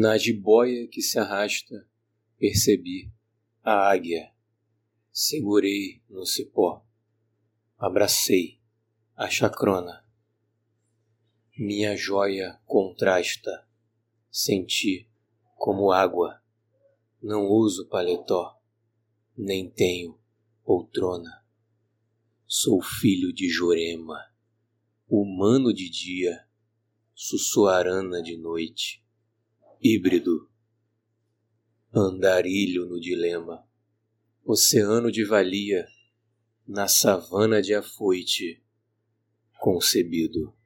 Na jiboia que se arrasta, percebi a águia. Segurei no cipó, abracei a chacrona. Minha joia contrasta, senti como água. Não uso paletó, nem tenho poltrona. Sou filho de Jorema, humano de dia, sussuarana de noite, híbrido, andarilho no dilema, oceano de valia, na savana de afoite, concebido.